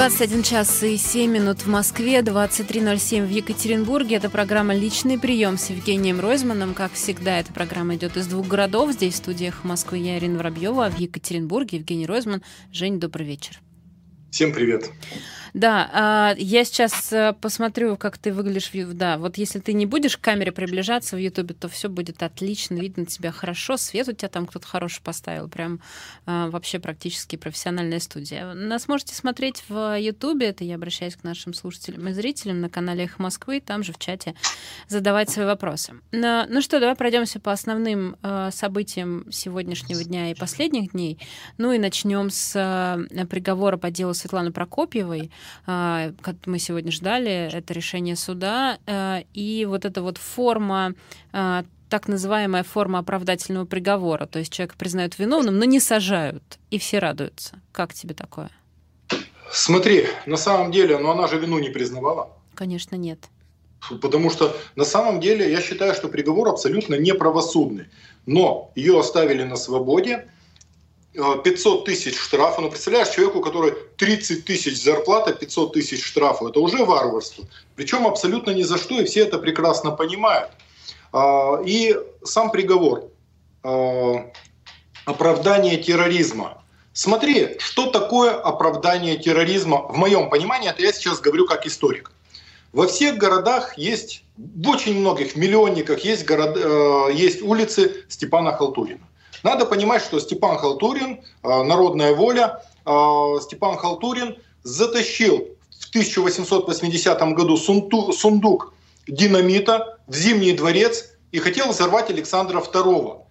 21 час и 7 минут в Москве, 23.07 в Екатеринбурге. Это программа «Личный прием» с Евгением Ройзманом. Как всегда, эта программа идет из двух городов. Здесь в студиях Москвы я, Ирина Воробьева, а в Екатеринбурге Евгений Ройзман. Жень, добрый вечер. Всем привет. Да, а, я сейчас э, посмотрю, как ты выглядишь. Да, вот если ты не будешь к камере приближаться в Ютубе, то все будет отлично, видно тебя хорошо, свет у тебя там кто-то хороший поставил, прям а, вообще практически профессиональная студия. Нас можете смотреть в Ютубе, это я обращаюсь к нашим слушателям и зрителям на канале Эхо Москвы, там же в чате задавать свои вопросы. Ну что, давай пройдемся по основным э, событиям сегодняшнего дня и последних дней. Ну и начнем с приговора по делу Светланы Прокопьевой. А, как мы сегодня ждали, это решение суда, э, и вот эта вот форма а, так называемая форма оправдательного приговора. То есть человека признают виновным, но не сажают, и все радуются. Как тебе такое? Смотри, на самом деле, но она же вину не признавала. Конечно, нет. Потому что на самом деле я считаю, что приговор абсолютно неправосудный. Но ее оставили на свободе, 500 э, тысяч штрафа. Ну, представляешь, человеку, который 30 тысяч зарплата, 500 тысяч штрафа, это уже варварство. Причем абсолютно ни за что, и все это прекрасно понимают. А, и сам приговор. А, оправдание терроризма. Смотри, что такое оправдание терроризма, в моем понимании, это я сейчас говорю как историк. Во всех городах есть, в очень многих миллионниках есть, город, э, есть улицы Степана Халтурина. Надо понимать, что Степан Халтурин, э, народная воля, э, Степан Халтурин затащил в 1880 году сундук динамита в Зимний дворец и хотел взорвать Александра II.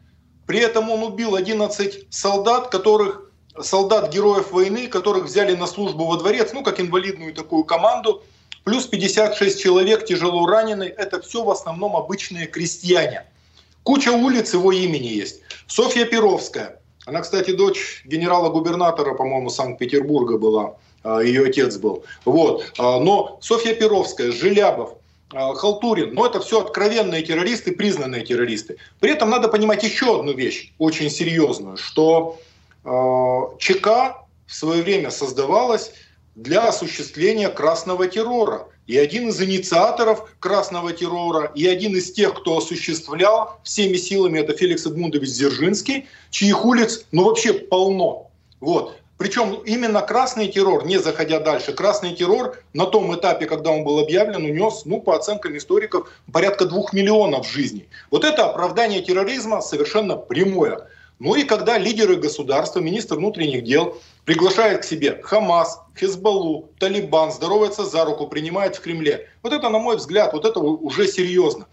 При этом он убил 11 солдат, которых солдат героев войны, которых взяли на службу во дворец, ну как инвалидную такую команду, плюс 56 человек тяжело ранены. Это все в основном обычные крестьяне. Куча улиц его имени есть. Софья Перовская. Она, кстати, дочь генерала-губернатора, по-моему, Санкт-Петербурга была. А, Ее отец был. Вот. А, но Софья Перовская, Желябов, а, Халтурин, но это все откровенные террористы, признанные террористы. При этом надо понимать еще одну вещь, очень серьезную, что ЧК в свое время создавалась для осуществления красного террора. И один из инициаторов красного террора, и один из тех, кто осуществлял всеми силами, это Феликс Эдмундович Дзержинский, чьих улиц, ну, вообще полно. Вот. Причем именно красный террор, не заходя дальше, красный террор на том этапе, когда он был объявлен, унес, ну, по оценкам историков, порядка двух миллионов жизней. Вот это оправдание терроризма совершенно прямое. Ну и когда лидеры государства, министр внутренних дел приглашает к себе Хамас, Хизбаллу, Талибан, здоровается за руку, принимает в Кремле. Вот это, на мой взгляд, вот это уже серьезно.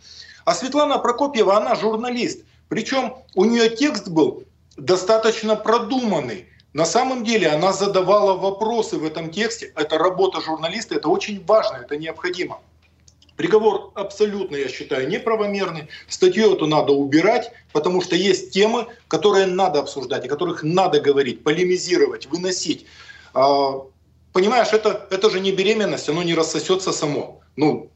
А Светлана Прокопьева, она журналист. Причем у нее текст был достаточно продуманный. На самом деле она задавала вопросы в этом тексте. Это работа журналиста, это очень важно, это необходимо. Приговор абсолютно, я считаю, неправомерный. Статью эту надо убирать, потому что есть темы, которые надо обсуждать, о которых надо говорить, полемизировать, выносить. А, понимаешь, это, это же не беременность, оно не рассосется само. Ну,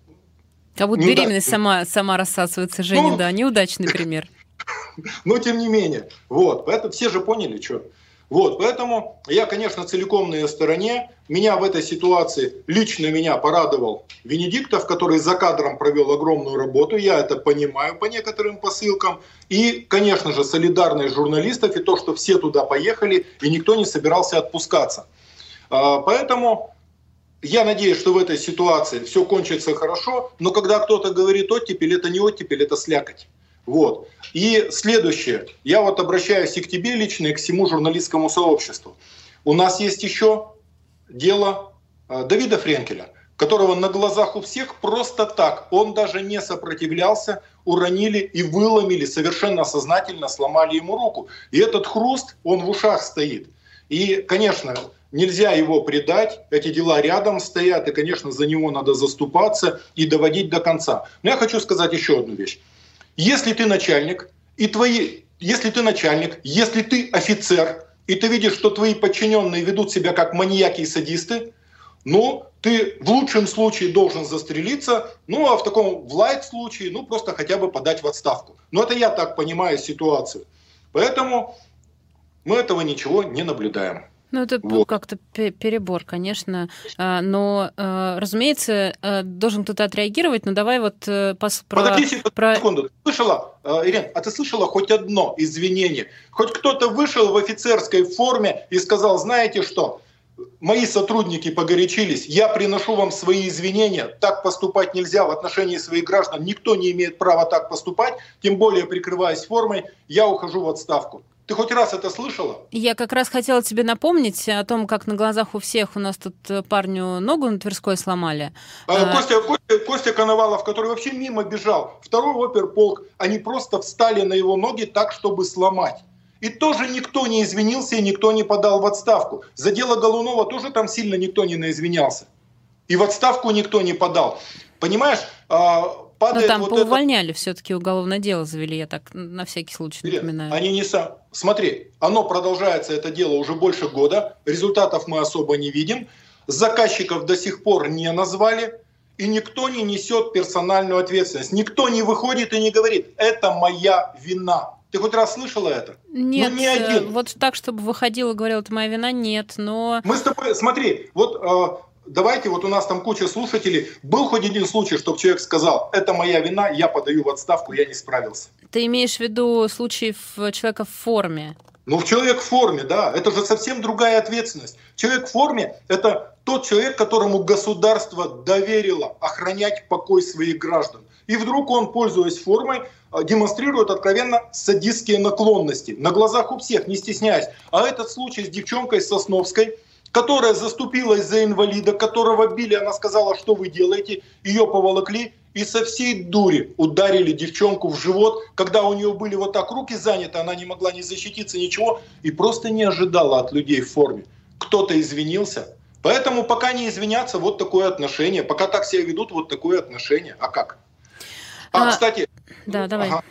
как будто беременность сама, сама рассасывается, Женя, ну, да, неудачный пример. Но тем не менее, вот, поэтому все же поняли, что вот, поэтому я, конечно, целиком на ее стороне. Меня в этой ситуации, лично меня порадовал Венедиктов, который за кадром провел огромную работу. Я это понимаю по некоторым посылкам. И, конечно же, солидарность журналистов и то, что все туда поехали, и никто не собирался отпускаться. А, поэтому я надеюсь, что в этой ситуации все кончится хорошо, но когда кто-то говорит оттепель, это не оттепель, это слякоть. Вот. И следующее. Я вот обращаюсь и к тебе лично, и к всему журналистскому сообществу. У нас есть еще дело э, Давида Френкеля, которого на глазах у всех просто так, он даже не сопротивлялся, уронили и выломили, совершенно сознательно сломали ему руку. И этот хруст, он в ушах стоит. И, конечно, нельзя его предать, эти дела рядом стоят, и, конечно, за него надо заступаться и доводить до конца. Но я хочу сказать еще одну вещь. Если ты начальник, и твои, если ты начальник, если ты офицер, и ты видишь, что твои подчиненные ведут себя как маньяки и садисты, ну, ты в лучшем случае должен застрелиться, ну, а в таком в лайт случае, ну, просто хотя бы подать в отставку. Но это я так понимаю ситуацию. Поэтому мы этого ничего не наблюдаем. Ну, это вот. как-то перебор, конечно. А, но, а, разумеется, а, должен кто-то отреагировать, но давай вот э, пос, про... Подожди про... секунду. Ты слышала, Ирина, а ты слышала хоть одно извинение? Хоть кто-то вышел в офицерской форме и сказал, знаете что, мои сотрудники погорячились, я приношу вам свои извинения, так поступать нельзя в отношении своих граждан, никто не имеет права так поступать, тем более прикрываясь формой, я ухожу в отставку. Ты хоть раз это слышала? Я как раз хотела тебе напомнить о том, как на глазах у всех у нас тут э, парню ногу на Тверской сломали. А, Костя, Костя, Костя Коновалов, который вообще мимо бежал, второй оперполк, они просто встали на его ноги так, чтобы сломать. И тоже никто не извинился и никто не подал в отставку. За дело Голунова тоже там сильно никто не наизвинялся. И в отставку никто не подал. Понимаешь, а, падает... Но там вот поувольняли, это... все-таки уголовное дело завели, я так на всякий случай Нет, напоминаю. Они не сам... Смотри, оно продолжается, это дело, уже больше года, результатов мы особо не видим, заказчиков до сих пор не назвали, и никто не несет персональную ответственность. Никто не выходит и не говорит, это моя вина. Ты хоть раз слышала это? Нет, ну, не один. вот так, чтобы выходил и говорил, это моя вина, нет, но... Мы с тобой, смотри, вот э, давайте, вот у нас там куча слушателей, был хоть один случай, чтобы человек сказал, это моя вина, я подаю в отставку, я не справился. Ты имеешь в виду случаи человека в форме? Ну, в человек в форме, да, это же совсем другая ответственность. Человек в форме – это тот человек, которому государство доверило охранять покой своих граждан. И вдруг он, пользуясь формой, э, демонстрирует откровенно садистские наклонности. На глазах у всех, не стесняясь. А этот случай с девчонкой Сосновской – которая заступилась за инвалида, которого били, она сказала, что вы делаете, ее поволокли и со всей дури ударили девчонку в живот, когда у нее были вот так руки заняты, она не могла ни защититься, ничего, и просто не ожидала от людей в форме. Кто-то извинился. Поэтому пока не извинятся, вот такое отношение. Пока так себя ведут, вот такое отношение. А как? А, а кстати... Да, давай. Ага.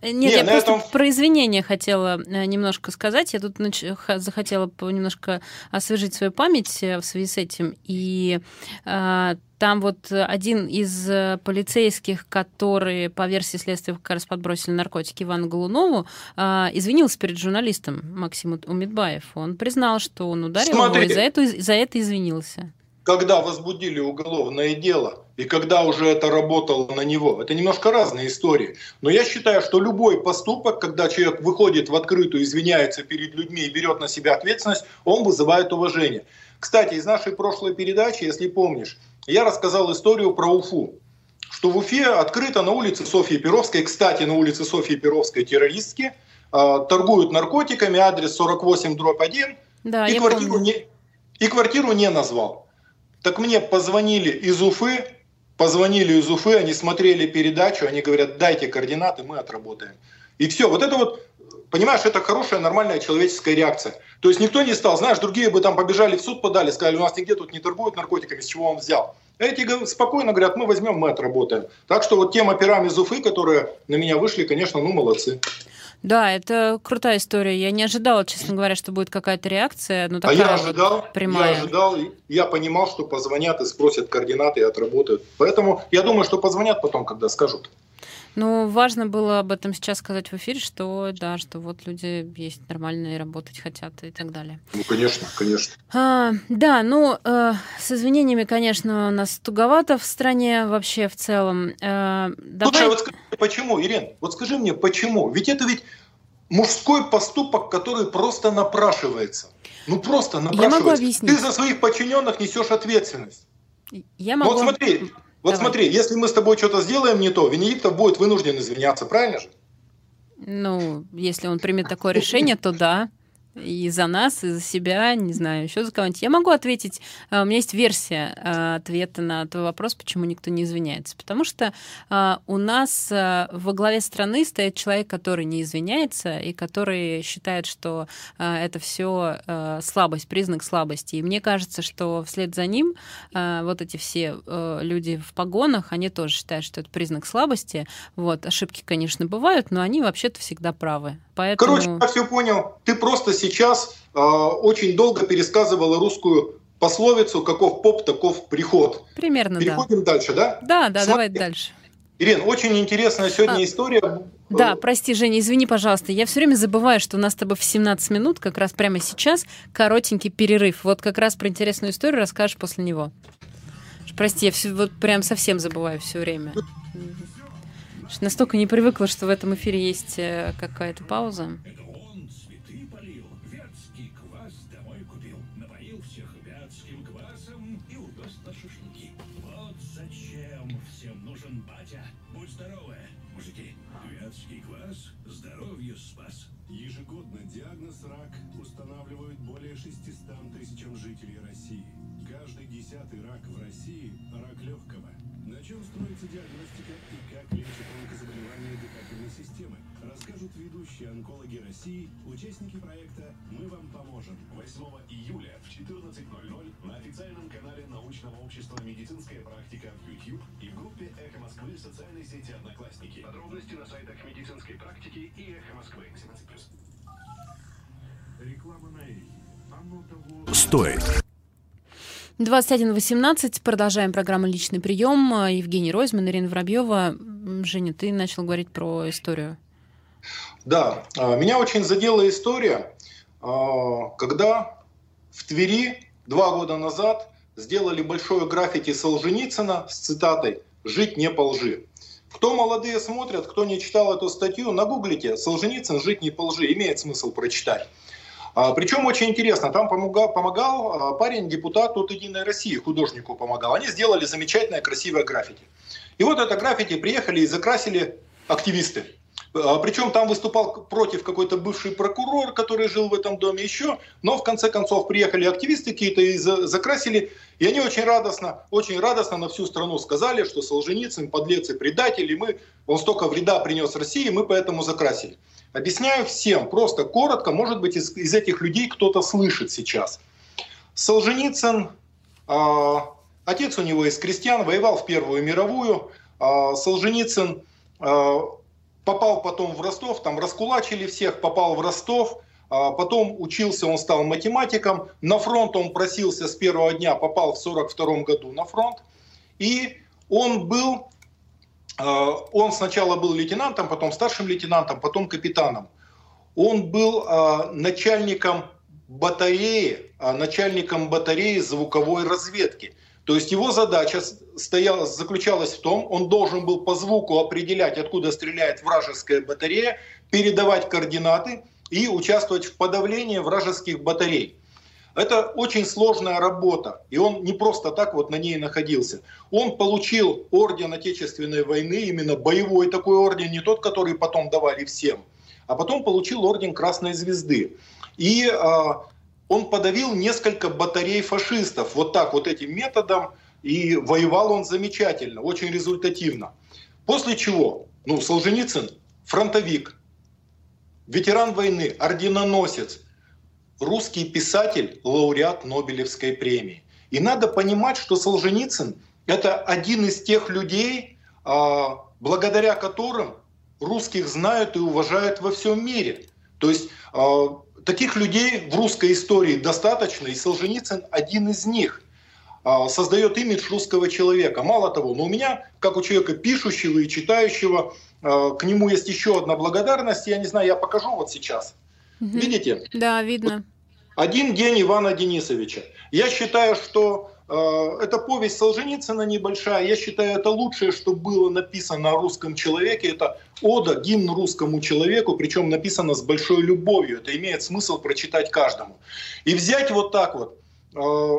Нет, Нет я просто этом... про извинения хотела э, немножко сказать. Я тут нач... захотела немножко освежить свою память э, в связи с этим. И э, там вот один из э, полицейских, который, по версии следствия, как раз подбросили наркотики Ивану Голунову, э, извинился перед журналистом Максиму Умидбаев. Он признал, что он ударил Смотрите. его, и за это, за это извинился когда возбудили уголовное дело и когда уже это работало на него. Это немножко разные истории. Но я считаю, что любой поступок, когда человек выходит в открытую, извиняется перед людьми и берет на себя ответственность, он вызывает уважение. Кстати, из нашей прошлой передачи, если помнишь, я рассказал историю про Уфу. Что в Уфе открыто на улице Софьи Перовской, кстати, на улице Софьи Перовской террористки, э, торгуют наркотиками, адрес 48 дробь 1, да, и, квартиру не, и квартиру не назвал. Так мне позвонили из Уфы, позвонили из Уфы, они смотрели передачу, они говорят, дайте координаты, мы отработаем. И все. Вот это вот, понимаешь, это хорошая, нормальная человеческая реакция. То есть никто не стал, знаешь, другие бы там побежали в суд, подали, сказали, у нас нигде тут не торгуют наркотиками, с чего он взял. Эти спокойно говорят, мы возьмем, мы отработаем. Так что вот тем операм из Уфы, которые на меня вышли, конечно, ну молодцы. Да, это крутая история. Я не ожидала, честно говоря, что будет какая-то реакция. Но такая а я ожидал, прямая. я ожидал, я понимал, что позвонят и спросят координаты и отработают. Поэтому я думаю, что позвонят потом, когда скажут. Ну, важно было об этом сейчас сказать в эфире, что да, что вот люди есть нормальные, работать хотят и так далее. Ну, конечно, конечно. А, да, ну, э, с извинениями, конечно, у нас туговато в стране вообще в целом. Э, давай... Слушай, а вот скажи, почему, Ирен, вот скажи мне, почему? Ведь это ведь мужской поступок, который просто напрашивается. Ну, просто напрашивается. Я могу объяснить. Ты за своих подчиненных несешь ответственность. Я могу... Вот смотри, вот Давай. смотри, если мы с тобой что-то сделаем не то, Венедиктов будет вынужден извиняться, правильно же? Ну, если он примет такое решение, то да и за нас, и за себя, не знаю, еще за кого-нибудь. Я могу ответить, э, у меня есть версия э, ответа на твой вопрос, почему никто не извиняется. Потому что э, у нас во главе страны стоит человек, который не извиняется и который считает, что это все слабость, признак слабости. И мне кажется, что вслед за ним вот эти все люди в погонах, они тоже считают, что это признак слабости. Вот, ошибки, конечно, бывают, но они вообще-то всегда правы. Поэтому... Короче, я все понял. Ты просто сейчас э, очень долго пересказывала русскую пословицу «каков поп, таков приход». Примерно, Переходим да. дальше, да? Да, да, Смотри. давай дальше. Ирина, очень интересная сегодня а, история. Да, прости, Женя, извини, пожалуйста. Я все время забываю, что у нас с тобой в 17 минут, как раз прямо сейчас, коротенький перерыв. Вот как раз про интересную историю расскажешь после него. Прости, я все, вот прям совсем забываю все время. Настолько не привыкла, что в этом эфире есть э, какая-то пауза. 14.00 на официальном канале научного общества «Медицинская практика» в YouTube и в группе «Эхо Москвы» в социальной сети «Одноклассники». Подробности на сайтах «Медицинской практики» и «Эхо Москвы». 17+. Реклама на Оно того... Стоит. 21.18. Продолжаем программу «Личный прием». Евгений Ройзман, Ирина Воробьева. Женя, ты начал говорить про историю. Да, а, меня очень задела история, а, когда в Твери два года назад сделали большое граффити Солженицына с цитатой «Жить не по лжи». Кто молодые смотрят, кто не читал эту статью, нагуглите «Солженицын. Жить не по лжи». Имеет смысл прочитать. А, причем очень интересно, там помогал, помогал парень, депутат от «Единой России», художнику помогал. Они сделали замечательное, красивое граффити. И вот это граффити приехали и закрасили активисты. А, Причем там выступал против какой-то бывший прокурор, который жил в этом доме еще. Но в конце концов приехали активисты какие-то и закрасили. И они очень радостно, очень радостно на всю страну сказали, что Солженицын подлец и предатель, и мы, он столько вреда принес России, мы поэтому закрасили. Объясняю всем, просто коротко, может быть, из, из этих людей кто-то слышит сейчас. Солженицын, э, отец у него из крестьян, воевал в Первую мировую. Э, Солженицын э, попал потом в Ростов, там раскулачили всех, попал в Ростов, а потом учился, он стал математиком, на фронт он просился с первого дня, попал в 42 году на фронт, и он был, а, он сначала был лейтенантом, потом старшим лейтенантом, потом капитаном. Он был а, начальником батареи, начальником батареи звуковой разведки. То есть его задача стояла, заключалась в том, он должен был по звуку определять, откуда стреляет вражеская батарея, передавать координаты и участвовать в подавлении вражеских батарей. Это очень сложная работа, и он не просто так вот на ней находился. Он получил орден Отечественной войны, именно боевой такой орден, не тот, который потом давали всем, а потом получил орден Красной Звезды. И а, он подавил несколько батарей фашистов вот так вот этим методом, и воевал он замечательно, очень результативно. После чего, ну, Солженицын, фронтовик, ветеран войны, орденоносец, русский писатель, лауреат Нобелевской премии. И надо понимать, что Солженицын – это один из тех людей, а, благодаря которым русских знают и уважают во всем мире. То есть а, таких людей в русской истории достаточно, и Солженицын один из них а, создает имидж русского человека. Мало того, но у меня, как у человека пишущего и читающего, а, к нему есть еще одна благодарность. Я не знаю, я покажу вот сейчас. Угу. Видите? Да, видно. Один день Ивана Денисовича. Я считаю, что это повесть Солженицына небольшая. Я считаю, это лучшее, что было написано о русском человеке. Это ода, гимн русскому человеку, причем написано с большой любовью. Это имеет смысл прочитать каждому. И взять вот так вот, э,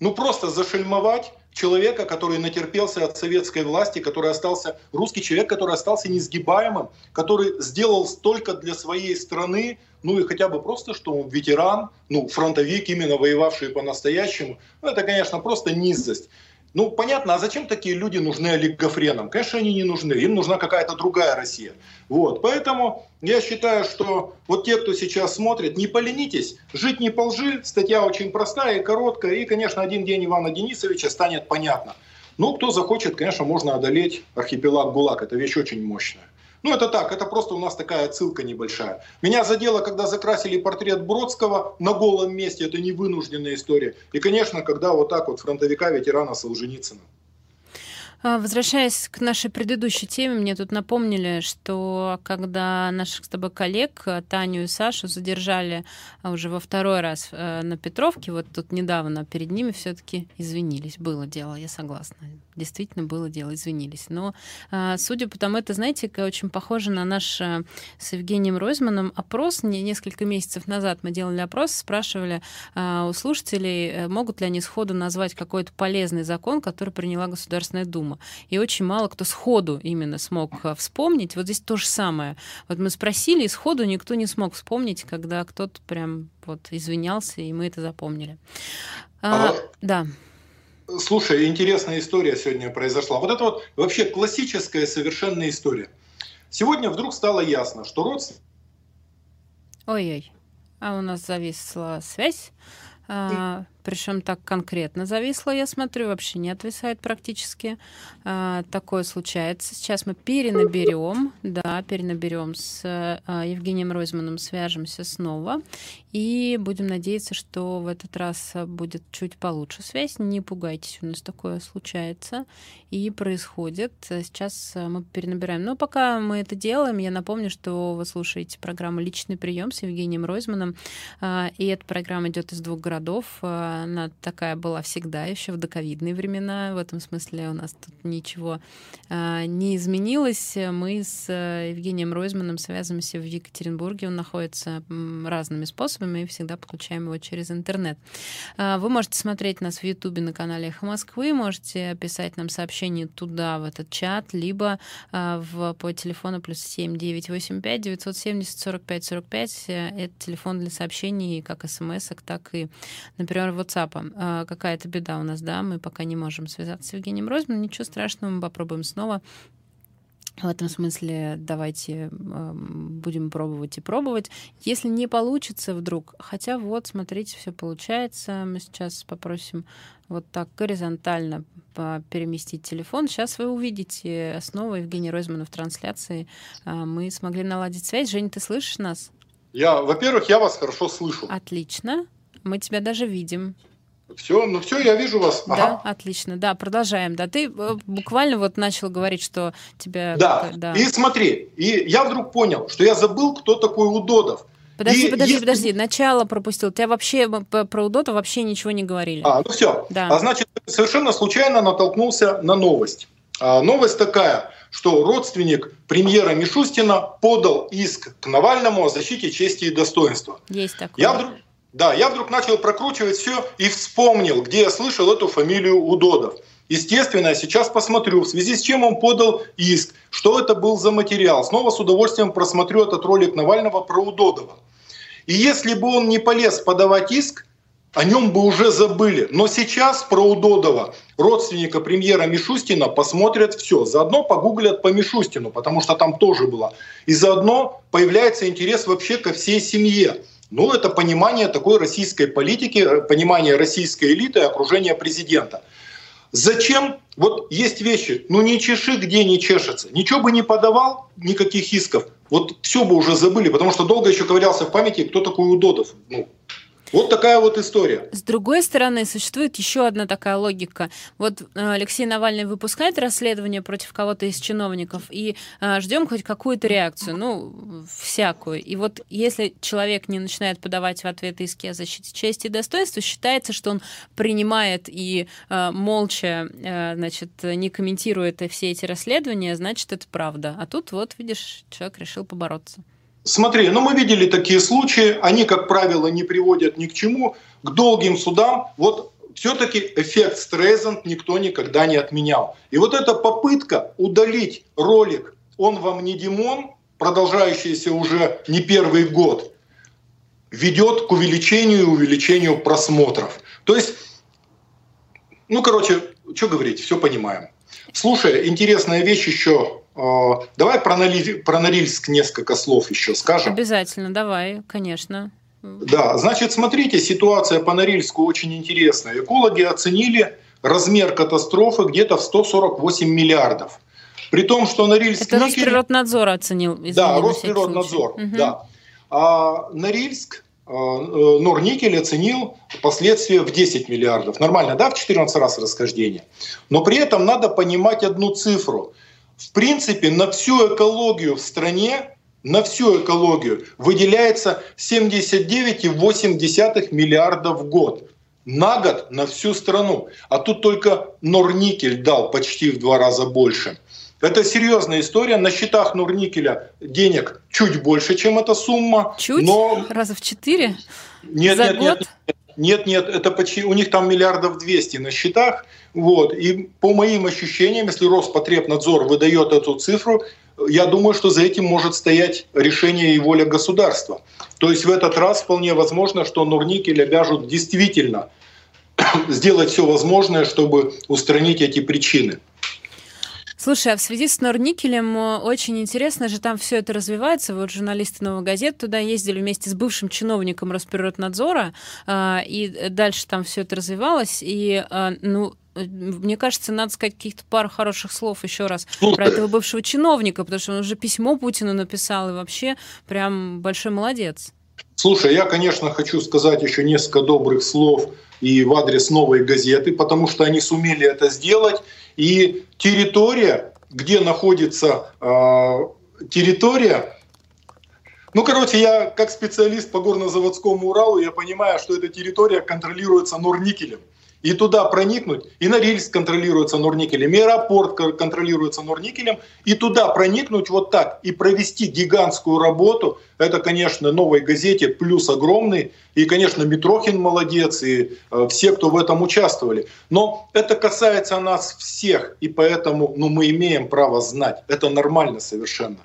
ну просто зашельмовать человека, который натерпелся от советской власти, который остался, русский человек, который остался несгибаемым, который сделал столько для своей страны, ну и хотя бы просто, что он ветеран, ну, фронтовик, именно воевавший по-настоящему, ну, это, конечно, просто низость. Ну, понятно, а зачем такие люди нужны олигофренам? Конечно, они не нужны, им нужна какая-то другая Россия. Вот, поэтому я считаю, что вот те, кто сейчас смотрит, не поленитесь, жить не по лжи, статья очень простая и короткая, и, конечно, один день Ивана Денисовича станет понятно. Ну, кто захочет, конечно, можно одолеть архипелаг ГУЛАГ, это вещь очень мощная. Ну, это так, это просто у нас такая отсылка небольшая. Меня задело, когда закрасили портрет Бродского на голом месте, это не вынужденная история. И, конечно, когда вот так вот фронтовика ветерана Солженицына. А, возвращаясь к нашей предыдущей теме, мне тут напомнили, что когда наших с тобой коллег э, Таню и Сашу задержали а, уже во второй раз э, на Петровке, вот тут недавно перед ними все-таки извинились. Было дело, я согласна. Действительно было дело, извинились. Но а, судя по тому, это, знаете, очень похоже на наш э, с Евгением Ройзманом опрос. Несколько месяцев назад мы делали опрос, спрашивали у слушателей, могут ли они сходу назвать какой-то полезный закон, который приняла Государственная Дума. И очень мало кто сходу именно смог э, вспомнить. Вот здесь то же самое. Вот мы спросили, и сходу никто не смог вспомнить, когда кто-то прям вот извинялся, и мы это запомнили. А, а, да. Слушай, интересная история сегодня произошла. Вот это вот вообще классическая совершенная история. Сегодня вдруг стало ясно, что родственники... Ой-ой, а у нас зависла связь. А, причем так конкретно зависло, я смотрю, вообще не отвисает практически. А, такое случается. Сейчас мы перенаберем, да, перенаберем с а, Евгением Ройзманом, свяжемся снова и будем надеяться, что в этот раз будет чуть получше связь. Не пугайтесь, у нас такое случается и происходит. Сейчас мы перенабираем. Но пока мы это делаем, я напомню, что вы слушаете программу «Личный прием» с Евгением Ройзманом, и эта программа идет из двух городов она такая была всегда, еще в доковидные времена. В этом смысле у нас тут ничего а, не изменилось. Мы с э, Евгением Ройзманом связываемся в Екатеринбурге. Он находится разными способами и всегда подключаем его через интернет. А, вы можете смотреть нас в Ютубе на канале «Эхо Москвы», можете писать нам сообщение туда, в этот чат, либо а, в, по телефону плюс 7 985 970 45 45. Это телефон для сообщений как смс, так и, например, WhatsApp. А, какая-то беда у нас, да, мы пока не можем связаться с Евгением Ройзманом, ничего страшного, мы попробуем снова. В этом смысле давайте э, будем пробовать и пробовать. Если не получится вдруг, хотя вот, смотрите, все получается. Мы сейчас попросим вот так горизонтально переместить телефон. Сейчас вы увидите снова Евгения Ройзмана в трансляции. Э, мы смогли наладить связь. Женя, ты слышишь нас? Я, во-первых, я вас хорошо слышу. Отлично. Мы тебя даже видим. Все, ну все, я вижу вас. Ага. Да, отлично. Да, продолжаем. Да, ты э, буквально вот начал говорить, что тебя. Да. да. И смотри, и я вдруг понял, что я забыл, кто такой Удодов. Подожди, и подожди, если... подожди. Начало пропустил. Тебя вообще про Удота вообще ничего не говорили. А, ну все. Да. А значит, совершенно случайно натолкнулся на новость. А, новость такая, что родственник премьера Мишустина подал иск к Навальному о защите чести и достоинства. Есть такое. Я вдруг, да, я вдруг начал прокручивать все и вспомнил, где я слышал эту фамилию Удодов. Естественно, я сейчас посмотрю, в связи с чем он подал иск, что это был за материал. Снова с удовольствием просмотрю этот ролик Навального про Удодова. И если бы он не полез подавать иск, о нем бы уже забыли. Но сейчас про Удодова, родственника премьера Мишустина, посмотрят все. Заодно погуглят по Мишустину, потому что там тоже было. И заодно появляется интерес вообще ко всей семье. Ну, это понимание такой российской политики, э, понимание российской элиты окружения президента. Зачем? Вот есть вещи, ну не чеши, где не чешется. Ничего бы не подавал, никаких исков. Вот все бы уже забыли, потому что долго еще ковырялся в памяти, кто такой Удодов. Ну, вот такая вот история. С другой стороны, существует еще одна такая логика. Вот э, Алексей Навальный выпускает расследование против кого-то из чиновников, и э, ждем хоть какую-то реакцию, ну, всякую. И вот если человек не начинает подавать в ответ иски о защите чести и достоинства, считается, что он принимает и э, молча, значит, не комментирует все эти расследования, значит, это правда. А тут вот, видишь, человек решил побороться. Смотри, ну мы видели такие случаи, они, как правило, не приводят ни к чему, к долгим судам. Вот все-таки эффект Стрейзанд никто никогда не отменял. И вот эта попытка удалить ролик «Он вам не Димон», продолжающийся уже не первый год, ведет к увеличению и увеличению просмотров. То есть, ну, короче, что говорить, все понимаем. Слушай, интересная вещь еще а, давай про, Нориль, про Норильск несколько слов еще скажем. Обязательно, давай, конечно. Да, значит, смотрите, ситуация по Норильску очень интересная. Экологи оценили размер катастрофы где-то в 148 миллиардов. При том, что Норильск... Это Росприроднадзор оценил. Да, Росприроднадзор, угу. да. А Норильск Норникель оценил последствия в 10 миллиардов. Нормально, да, в 14 раз расхождение. Но при этом надо понимать одну цифру. В принципе, на всю экологию в стране, на всю экологию выделяется 79,8 миллиардов в год. На год на всю страну. А тут только Норникель дал почти в два раза больше. Это серьезная история. На счетах Нурникеля денег чуть больше, чем эта сумма. Чуть? Но... Раза в четыре? Нет, За нет, год? нет. Нет, нет, это почти, у них там миллиардов 200 на счетах. Вот. И по моим ощущениям, если Роспотребнадзор выдает эту цифру, я думаю, что за этим может стоять решение и воля государства. То есть в этот раз вполне возможно, что Нурникель обяжут действительно сделать все возможное, чтобы устранить эти причины. Слушай, а в связи с Норникелем э, очень интересно же там все это развивается. Вот журналисты «Новой газеты» туда ездили вместе с бывшим чиновником Росприроднадзора, э, и дальше там все это развивалось. И, э, ну, мне кажется, надо сказать каких-то пару хороших слов еще раз про этого бывшего чиновника, потому что он уже письмо Путину написал, и вообще прям большой молодец. Слушай, я, конечно, хочу сказать еще несколько добрых слов и в адрес новой газеты, потому что они сумели это сделать. И территория, где находится э, территория, ну, короче, я как специалист по горнозаводскому Уралу, я понимаю, что эта территория контролируется Норникелем и туда проникнуть, и Норильск контролируется Норникелем, и аэропорт контролируется Норникелем, и туда проникнуть вот так и провести гигантскую работу, это, конечно, новой газете плюс огромный, и, конечно, Митрохин молодец, и э, все, кто в этом участвовали. Но это касается нас всех, и поэтому ну, мы имеем право знать, это нормально совершенно.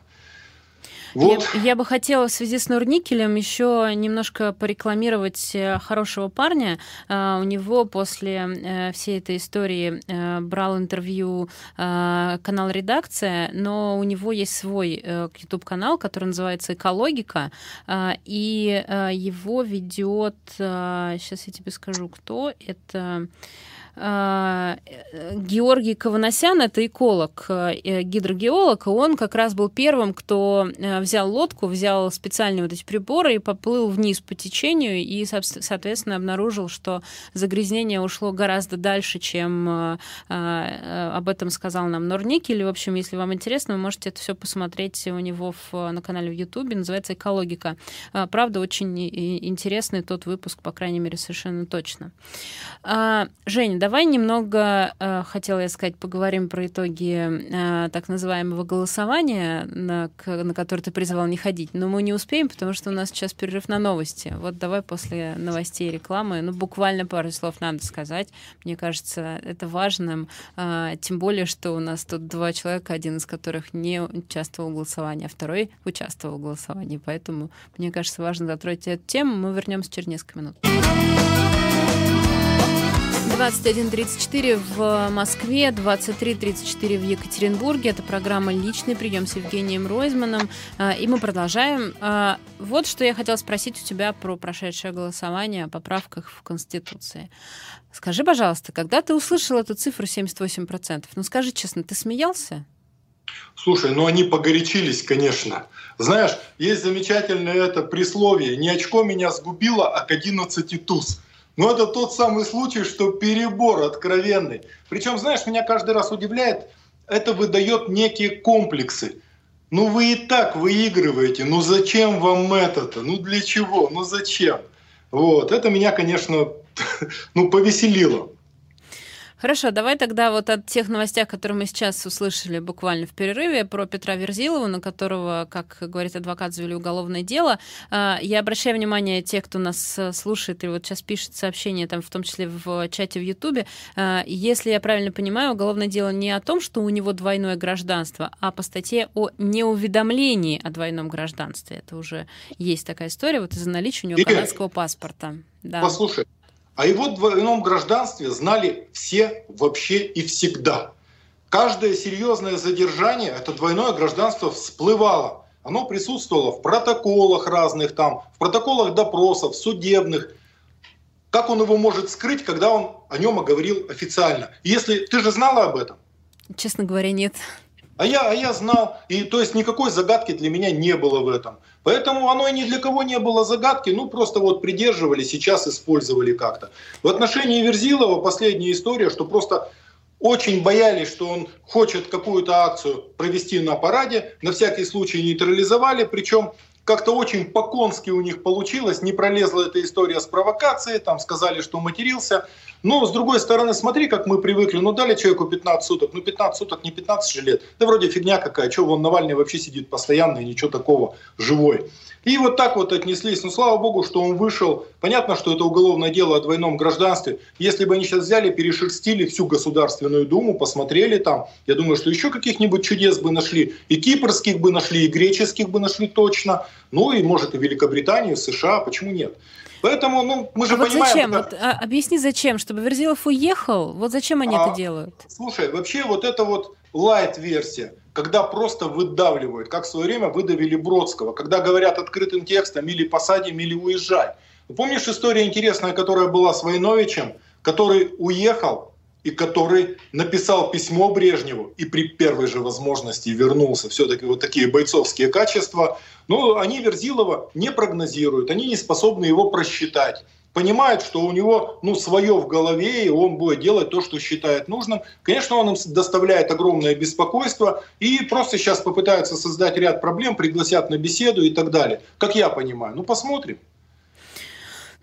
Вот. Я, я бы хотела в связи с Нурникелем еще немножко порекламировать э, хорошего парня. Uh, у него после uh, всей этой истории брал интервью канал «Редакция», но у него есть свой YouTube-канал, который называется «Экологика», и его ведет, сейчас я тебе скажу, кто это... Георгий Каваносян, это эколог, э, гидрогеолог, он как раз был первым, кто э, взял лодку, взял специальные вот эти приборы и поплыл вниз по течению и, соответственно, обнаружил, что загрязнение ушло гораздо дальше, чем э, об этом сказал нам Норникель. В общем, если вам интересно, вы можете это все посмотреть у него в, на канале в Ютубе, называется «Экологика». Правда, очень интересный тот выпуск, по крайней мере, совершенно точно. А, Жень, давай немного, э, хотела я сказать, поговорим про итоги э, так называемого голосования, на, на которое ты призывал не ходить. Но мы не успеем, потому что у нас сейчас перерыв на новости. Вот давай после новостей и рекламы, ну, буквально пару слов надо сказать. Мне кажется, это важным. Э, тем более, что у нас тут два человека, один из которых не участвовал в голосовании, а второй участвовал в голосовании. Поэтому, мне кажется, важно затронуть эту тему. Мы вернемся через несколько минут. 21.34 в Москве, 23.34 в Екатеринбурге. Это программа «Личный прием» с Евгением Ройзманом. А, и мы продолжаем. А, вот что я хотела спросить у тебя про прошедшее голосование о поправках в Конституции. Скажи, пожалуйста, когда ты услышал эту цифру 78%, ну скажи честно, ты смеялся? Слушай, ну они погорячились, конечно. Знаешь, есть замечательное это присловие «Не очко меня сгубило, а к 11 туз». Но это тот самый случай, что перебор откровенный. Причем, знаешь, меня каждый раз удивляет, это выдает некие комплексы. Ну вы и так выигрываете, ну зачем вам это-то? Ну для чего? Ну зачем? Вот, это меня, конечно, ну повеселило. Хорошо, давай тогда вот от тех новостях, которые мы сейчас услышали буквально в перерыве, про Петра Верзилова, на которого, как говорит адвокат, завели уголовное дело. А, я обращаю внимание тех, кто нас э, слушает и вот сейчас пишет сообщения, там, в том числе в чате в Ютубе. А, если я правильно понимаю, уголовное дело не о том, что у него двойное гражданство, а по статье о неуведомлении о двойном гражданстве. Это уже есть такая история, вот из-за наличия у него канадского паспорта. Да. Послушай, о его двойном гражданстве знали все вообще и всегда. Каждое серьезное задержание, это двойное гражданство всплывало. Оно присутствовало в протоколах разных там, в протоколах допросов, судебных. Как он его может скрыть, когда он о нем говорил официально? Если ты же знала об этом? Честно говоря, нет. А я, а я знал, и то есть никакой загадки для меня не было в этом. Поэтому оно и ни для кого не было загадки, ну просто вот придерживали, сейчас использовали как-то. В отношении Верзилова последняя история, что просто очень боялись, что он хочет какую-то акцию провести на параде, на всякий случай нейтрализовали, причем как-то очень по-конски у них получилось, не пролезла эта история с провокацией, там сказали, что матерился. Но, с другой стороны, смотри, как мы привыкли. Ну, дали человеку 15 суток. Ну, 15 суток, не 15 же лет. Да вроде фигня какая. Что, вон Навальный вообще сидит постоянно и ничего такого, живой. И вот так вот отнеслись. Ну, слава богу, что он вышел. Понятно, что это уголовное дело о двойном гражданстве. Если бы они сейчас взяли, перешерстили всю Государственную Думу, посмотрели там, я думаю, что еще каких-нибудь чудес бы нашли. И кипрских бы нашли, и греческих бы нашли точно. Ну, и, может, и Великобританию, США. Почему нет? Поэтому, ну, мы же а вот понимаем... Зачем? Как... Вот, а, объясни, зачем? Чтобы Верзилов уехал? Вот зачем они а, это делают? Слушай, вообще вот это вот лайт-версия, когда просто выдавливают, как в свое время выдавили Бродского, когда говорят открытым текстом или посадим, или уезжай. Помнишь история интересная, которая была с Войновичем, который уехал и который написал письмо Брежневу и при первой же возможности вернулся. Все-таки вот такие бойцовские качества. Но они Верзилова не прогнозируют, они не способны его просчитать понимает, что у него ну, свое в голове, и он будет делать то, что считает нужным. Конечно, он им доставляет огромное беспокойство, и просто сейчас попытаются создать ряд проблем, пригласят на беседу и так далее. Как я понимаю. Ну, посмотрим.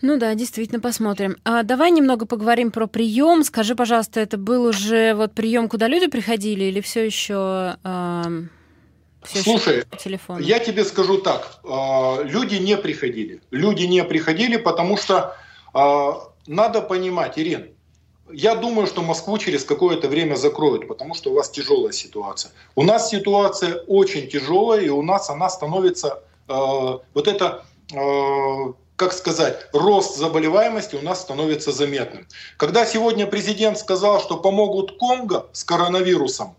Ну да, действительно, посмотрим. А давай немного поговорим про прием. Скажи, пожалуйста, это был уже вот прием, куда люди приходили, или все еще, э, все Слушай, по телефону? я тебе скажу так: э, люди не приходили. Люди не приходили, потому что э, надо понимать, Ирин, я думаю, что Москву через какое-то время закроют, потому что у вас тяжелая ситуация. У нас ситуация очень тяжелая, и у нас она становится э, вот это э, как сказать, рост заболеваемости у нас становится заметным. Когда сегодня президент сказал, что помогут Конго с коронавирусом,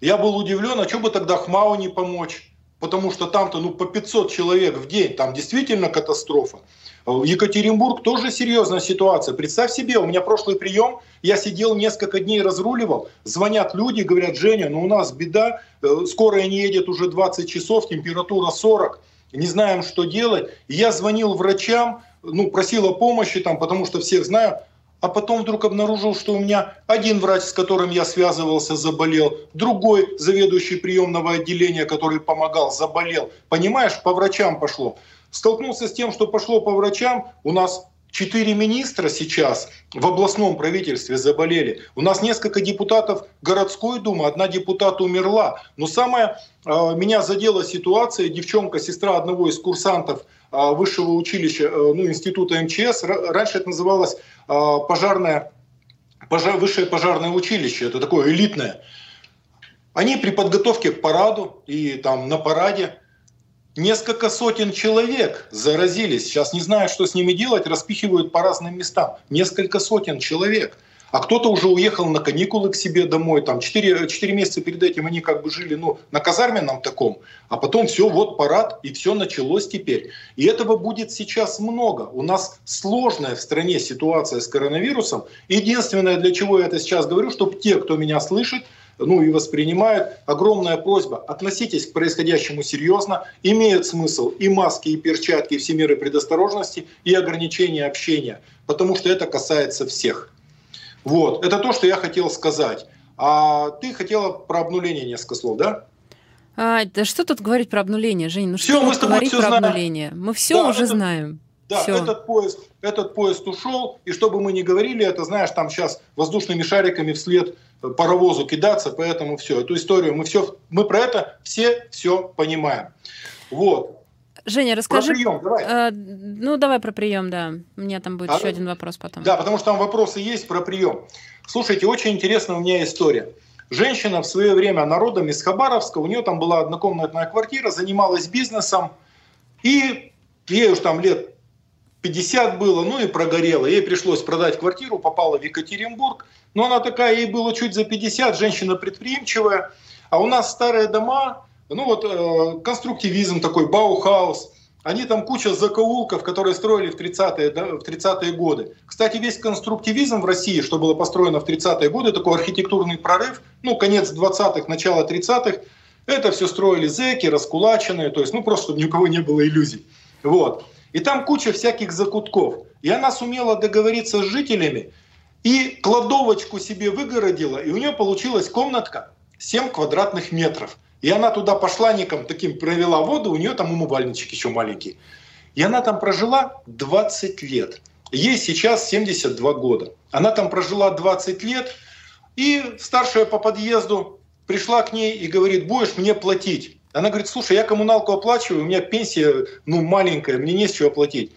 я был удивлен, а что бы тогда Хмау не помочь? Потому что там-то ну, по 500 человек в день, там действительно катастрофа. Екатеринбург тоже серьезная ситуация. Представь себе, у меня прошлый прием, я сидел несколько дней разруливал, звонят люди, говорят, Женя, ну у нас беда, э, скорая не едет уже 20 часов, температура 40 не знаем, что делать. я звонил врачам, ну, просил о помощи, там, потому что всех знаю, а потом вдруг обнаружил, что у меня один врач, с которым я связывался, заболел, другой заведующий приемного отделения, который помогал, заболел. Понимаешь, по врачам пошло. Столкнулся с тем, что пошло по врачам, у нас Четыре министра сейчас в областном правительстве заболели. У нас несколько депутатов городской думы, одна депутата умерла. Но самое э, меня задела ситуация, девчонка, сестра одного из курсантов э, высшего училища, э, ну, института МЧС, раньше это называлось пожарное, пожар, высшее пожарное училище, это такое элитное. Они при подготовке к параду и там на параде Несколько сотен человек заразились. Сейчас не знаю, что с ними делать, распихивают по разным местам. Несколько сотен человек. А кто-то уже уехал на каникулы к себе домой. Там 4, 4 месяца перед этим они как бы жили ну, на казарменном таком. А потом все, вот парад, и все началось теперь. И этого будет сейчас много. У нас сложная в стране ситуация с коронавирусом. Единственное, для чего я это сейчас говорю, чтобы те, кто меня слышит, ну и воспринимают. Огромная просьба, относитесь к происходящему серьезно. Имеют смысл и маски, и перчатки, и все меры предосторожности, и ограничения общения, потому что это касается всех. Вот, это то, что я хотел сказать. А ты хотела про обнуление несколько слов, да? А, да что тут говорить про обнуление, Жень? Ну все, что мы с тобой говорить про знаем. обнуление? Мы все да, уже это, знаем. Да, все. этот поезд, этот поезд ушел, и что бы мы ни говорили, это, знаешь, там сейчас воздушными шариками вслед паровозу кидаться, поэтому все, эту историю мы все, мы про это все все понимаем. Вот. Женя, расскажи. Про прием, давай. Э, ну, давай про прием, да. У меня там будет а, еще один вопрос потом. Да, потому что там вопросы есть про прием. Слушайте, очень интересная у меня история. Женщина в свое время народом из Хабаровска, у нее там была однокомнатная квартира, занималась бизнесом, и ей уж там лет 50 было, ну и прогорела. Ей пришлось продать квартиру, попала в Екатеринбург. Но она такая, ей было чуть за 50, женщина предприимчивая. А у нас старые дома, ну вот э, конструктивизм такой, Баухаус. Они там куча закоулков, которые строили в 30-е, да, в 30 годы. Кстати, весь конструктивизм в России, что было построено в 30-е годы, такой архитектурный прорыв, ну, конец 20-х, начало 30-х, Это все строили зэки, раскулаченные, то есть, ну, просто чтобы ни у кого не было иллюзий. Вот. И там куча всяких закутков. И она сумела договориться с жителями, и кладовочку себе выгородила, и у нее получилась комнатка 7 квадратных метров. И она туда пошла ником таким, провела воду, у нее там умывальничек еще маленький. И она там прожила 20 лет. Ей сейчас 72 года. Она там прожила 20 лет, и старшая по подъезду пришла к ней и говорит, будешь мне платить. Она говорит, слушай, я коммуналку оплачиваю, у меня пенсия ну, маленькая, мне не с чего платить.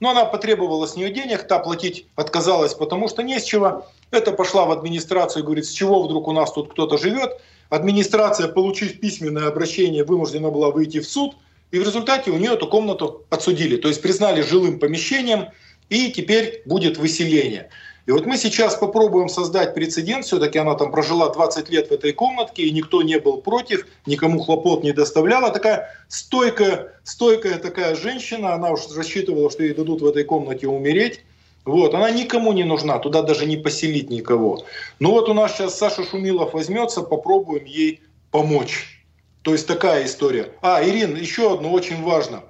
Но она потребовала с нее денег, та платить отказалась, потому что не с чего. Это пошла в администрацию и говорит, с чего вдруг у нас тут кто-то живет. Администрация, получив письменное обращение, вынуждена была выйти в суд. И в результате у нее эту комнату отсудили. То есть признали жилым помещением, и теперь будет выселение. И вот мы сейчас попробуем создать прецедент, все-таки она там прожила 20 лет в этой комнатке, и никто не был против, никому хлопот не доставляла. Такая стойкая, стойкая такая женщина, она уж рассчитывала, что ей дадут в этой комнате умереть. Вот, она никому не нужна, туда даже не поселить никого. Ну вот у нас сейчас Саша Шумилов возьмется, попробуем ей помочь. То есть такая история. А, Ирин, еще одно очень важно.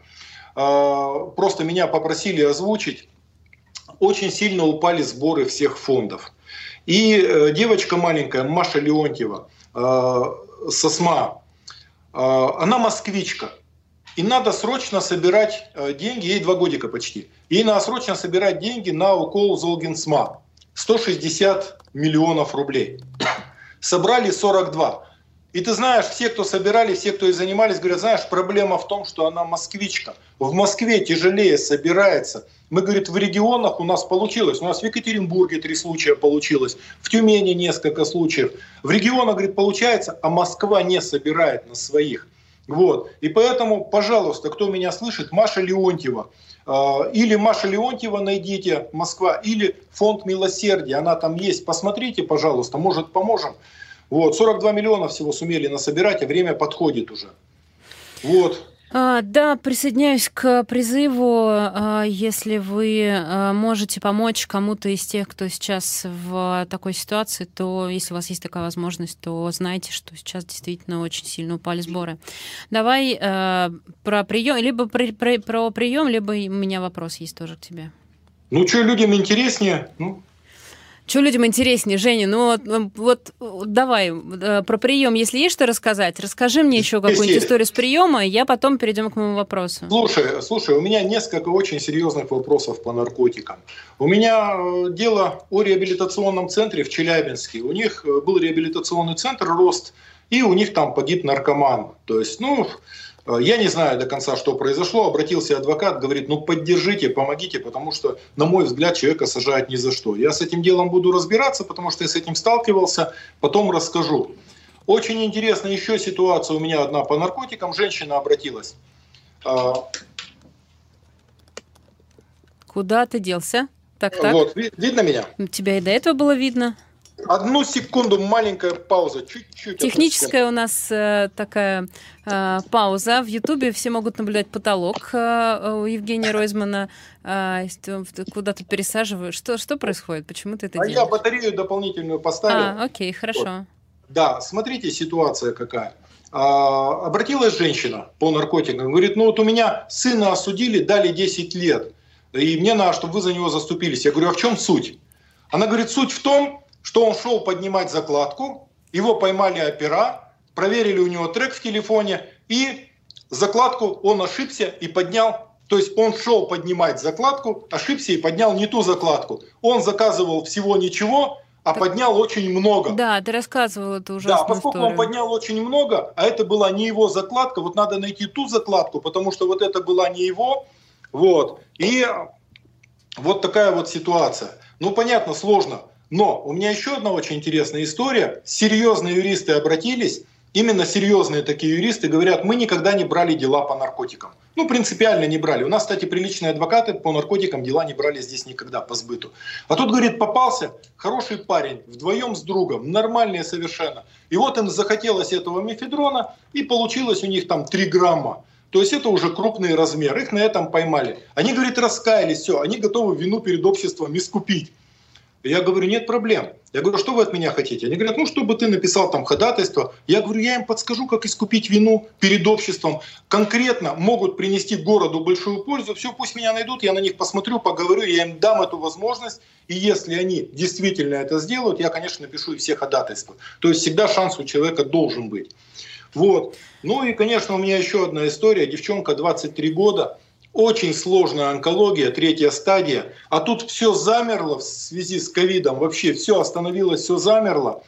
А, просто меня попросили озвучить очень сильно упали сборы всех фондов. И э, девочка маленькая, Маша Леонтьева, э, Сосма, э, она москвичка. И надо срочно собирать деньги, ей два годика почти. Ей надо срочно собирать деньги на укол Золгинсма. 160 миллионов рублей. Собрали 42. И ты знаешь, все, кто собирали, все, кто и занимались, говорят, знаешь, проблема в том, что она москвичка. В Москве тяжелее собирается. Мы, говорит, в регионах у нас получилось. У нас в Екатеринбурге три случая получилось, в Тюмени несколько случаев. В регионах, говорит, получается, а Москва не собирает на своих. Вот. И поэтому, пожалуйста, кто меня слышит, Маша Леонтьева, а, или Маша Леонтьева найдите, Москва, или фонд милосердия, она там есть. Посмотрите, пожалуйста, может поможем. Вот, 42 миллиона всего сумели насобирать, а время подходит уже. Вот. А, да, присоединяюсь к призыву, а, если вы а, можете помочь кому-то из тех, кто сейчас в такой ситуации, то если у вас есть такая возможность, то знайте, что сейчас действительно очень сильно упали сборы. Давай про прием, либо про, про, про прием, либо у меня вопрос есть тоже к тебе. Ну, что людям интереснее, ну, что людям интереснее, Женя? Ну вот, вот давай э, про прием, если есть что рассказать, расскажи мне еще какую-нибудь историю с приема, и я потом перейдем к моему вопросу. Слушай, слушай, у меня несколько очень серьезных вопросов по наркотикам. У меня э, дело о реабилитационном центре в Челябинске. У них э, был реабилитационный центр «Рост», и у них там погиб наркоман. То есть, ну, я не знаю до конца, что произошло. Обратился адвокат, говорит, ну поддержите, помогите, потому что, на мой взгляд, человека сажают ни за что. Я с этим делом буду разбираться, потому что я с этим сталкивался, потом расскажу. Очень интересная еще ситуация у меня одна по наркотикам. Женщина обратилась. Э, Куда ты делся? Так, так. Вот, видно меня? Тебя и до этого было видно. Одну секунду, маленькая пауза, чуть-чуть. Техническая у нас э, такая э, пауза. В Ютубе все могут наблюдать потолок э, у Евгения Ройзмана. Э, куда-то пересаживаю. Что, что происходит? Почему ты это а делаешь? я батарею дополнительную поставил. А, окей, хорошо. Вот. Да, смотрите, ситуация какая. А, обратилась женщина по наркотикам, говорит, ну вот у меня сына осудили, дали 10 лет, и мне надо, чтобы вы за него заступились. Я говорю, а в чем суть? Она говорит, суть в том, что он шел поднимать закладку, его поймали опера, проверили у него трек в телефоне, и закладку он ошибся и поднял. То есть он шел поднимать закладку, ошибся и поднял не ту закладку. Он заказывал всего ничего, а так, поднял очень много. Да, ты рассказывал это уже. Да, поскольку историю. он поднял очень много, а это была не его закладка, вот надо найти ту закладку, потому что вот это была не его. Вот. И вот такая вот ситуация. Ну, понятно, сложно. Но у меня еще одна очень интересная история. Серьезные юристы обратились, именно серьезные такие юристы говорят, мы никогда не брали дела по наркотикам. Ну, принципиально не брали. У нас, кстати, приличные адвокаты по наркотикам дела не брали здесь никогда по сбыту. А тут, говорит, попался хороший парень, вдвоем с другом, нормальные совершенно. И вот им захотелось этого мефедрона, и получилось у них там 3 грамма. То есть это уже крупный размер. Их на этом поймали. Они, говорит, раскаялись, все, они готовы вину перед обществом искупить. Я говорю, нет проблем. Я говорю, что вы от меня хотите? Они говорят, ну, чтобы ты написал там ходатайство. Я говорю, я им подскажу, как искупить вину перед обществом. Конкретно могут принести городу большую пользу. Все, пусть меня найдут, я на них посмотрю, поговорю, я им дам эту возможность. И если они действительно это сделают, я, конечно, напишу и все ходатайства. То есть всегда шанс у человека должен быть. Вот. Ну и, конечно, у меня еще одна история. Девчонка 23 года, очень сложная онкология, третья стадия. А тут все замерло в связи с ковидом, вообще все остановилось, все замерло,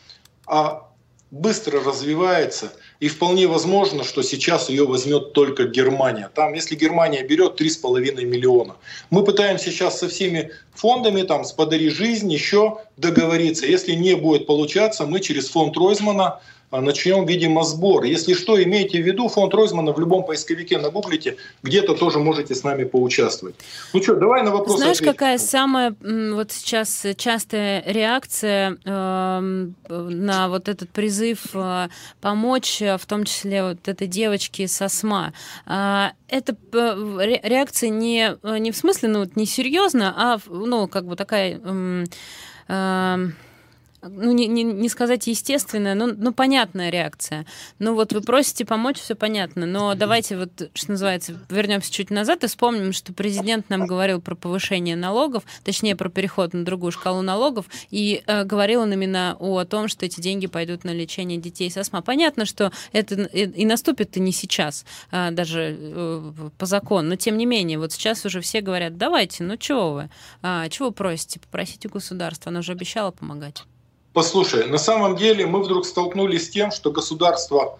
а быстро развивается. И вполне возможно, что сейчас ее возьмет только Германия. Там, если Германия берет 3,5 миллиона. Мы пытаемся сейчас со всеми фондами, там, с «Подари жизнь» еще договориться. Если не будет получаться, мы через фонд Ройзмана начнем, видимо, сбор. Если что, имейте в виду, фонд Ройзмана в любом поисковике нагуглите, где-то тоже можете с нами поучаствовать. Ну что, давай на вопрос Знаешь, ответим. какая самая вот сейчас частая реакция э, на вот этот призыв э, помочь, в том числе вот этой девочке со СМА? Э, это э, реакция не, не в смысле, ну, не серьезно, а, ну, как бы такая... Э, э, ну, не, не, не сказать естественная, но ну, понятная реакция. Ну, вот вы просите помочь, все понятно. Но давайте вот, что называется, вернемся чуть назад и вспомним, что президент нам говорил про повышение налогов, точнее, про переход на другую шкалу налогов, и э, говорил он именно о том, что эти деньги пойдут на лечение детей с астмой. Понятно, что это и, и наступит-то не сейчас, э, даже э, по закону, но тем не менее, вот сейчас уже все говорят, давайте, ну чего вы, а, чего просите, попросите государства, оно же обещало помогать. Послушай, на самом деле мы вдруг столкнулись с тем, что государство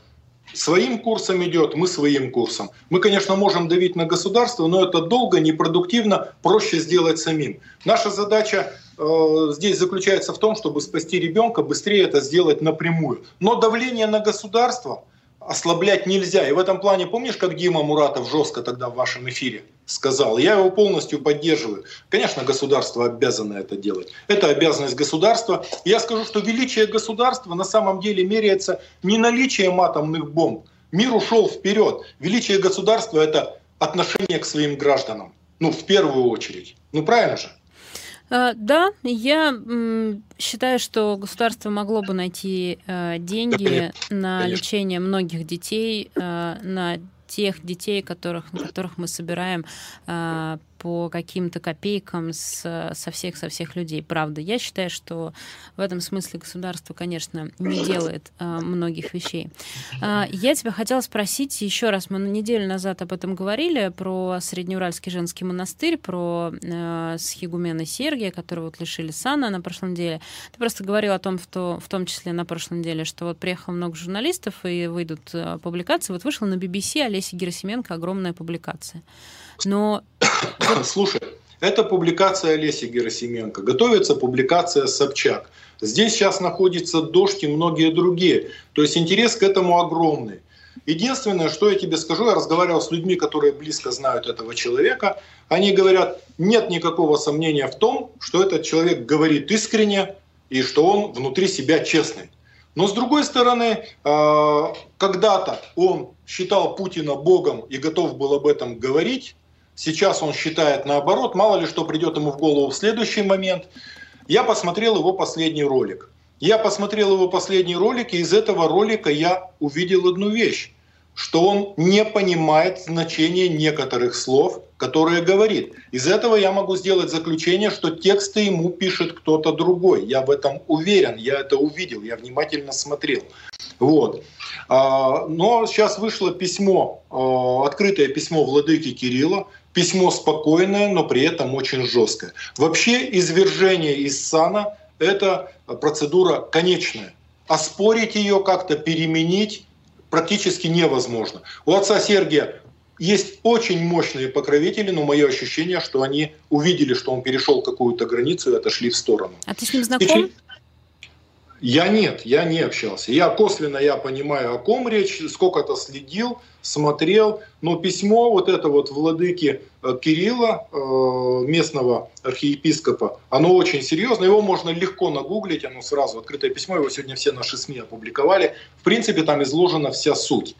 своим курсом идет, мы своим курсом. Мы, конечно, можем давить на государство, но это долго, непродуктивно, проще сделать самим. Наша задача э, здесь заключается в том, чтобы спасти ребенка, быстрее это сделать напрямую. Но давление на государство – ослаблять нельзя. И в этом плане, помнишь, как Дима Муратов жестко тогда в вашем эфире сказал? Я его полностью поддерживаю. Конечно, государство обязано это делать. Это обязанность государства. Я скажу, что величие государства на самом деле меряется не наличием атомных бомб. Мир ушел вперед. Величие государства – это отношение к своим гражданам. Ну, в первую очередь. Ну, правильно же? А, да, я считаю, что государство могло бы найти э, деньги на лечение многих детей, э, на тех детей, которых, которых мы собираем по каким-то копейкам с, со всех со всех людей. Правда, я считаю, что в этом смысле государство, конечно, не делает а, многих вещей. А, я тебя хотела спросить еще раз. Мы неделю назад об этом говорили про Среднеуральский женский монастырь, про а, схигумена Сергия, которого вот лишили сана на прошлом деле. Ты просто говорил о том, что, в том числе на прошлом деле, что вот приехало много журналистов и выйдут публикации. Вот вышла на BBC Олеся Герасименко огромная публикация. Но... Слушай, это публикация Олеси Герасименко. Готовится публикация Собчак. Здесь сейчас находится дождь и многие другие. То есть интерес к этому огромный. Единственное, что я тебе скажу, я разговаривал с людьми, которые близко знают этого человека. Они говорят, нет никакого сомнения в том, что этот человек говорит искренне и что он внутри себя честный. Но с другой стороны, а, когда-то он считал Путина богом и готов был об этом говорить, Сейчас он считает наоборот, мало ли что придет ему в голову в следующий момент. Я посмотрел его последний ролик. Я посмотрел его последний ролик, и из этого ролика я увидел одну вещь, что он не понимает значение некоторых слов, которые говорит. Из этого я могу сделать заключение, что тексты ему пишет кто-то другой. Я в этом уверен, я это увидел, я внимательно смотрел. Вот. А, но сейчас вышло письмо, а, открытое письмо владыки Кирилла, Письмо спокойное, но при этом очень жесткое. Вообще извержение из сана – это процедура конечная. Оспорить ее как-то, переменить практически невозможно. У отца Сергия есть очень мощные покровители, но мое ощущение, что они увидели, что он перешел какую-то границу и отошли в сторону. А ты с ним знаком? Я нет, я не общался. Я косвенно я понимаю, о ком речь, сколько-то следил, смотрел, но письмо вот это вот владыки э, Кирилла, э, местного архиепископа, оно очень серьезно, его можно легко нагуглить, оно сразу открытое письмо, его сегодня все наши СМИ опубликовали. В принципе, там изложена вся суть.